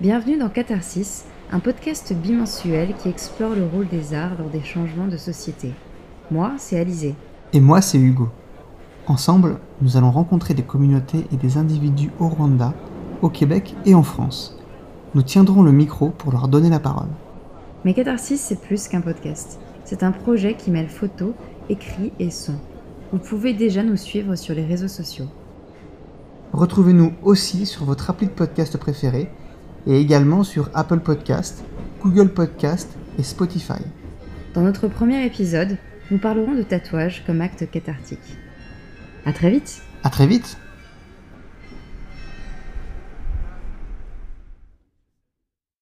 Bienvenue dans Catharsis, un podcast bimensuel qui explore le rôle des arts lors des changements de société. Moi, c'est Alizé. Et moi, c'est Hugo. Ensemble, nous allons rencontrer des communautés et des individus au Rwanda, au Québec et en France. Nous tiendrons le micro pour leur donner la parole. Mais Catharsis, c'est plus qu'un podcast. C'est un projet qui mêle photos, écrits et sons. Vous pouvez déjà nous suivre sur les réseaux sociaux. Retrouvez-nous aussi sur votre appli de podcast préféré et également sur Apple Podcast, Google Podcast et Spotify. Dans notre premier épisode, nous parlerons de tatouage comme acte cathartique. À très vite À très vite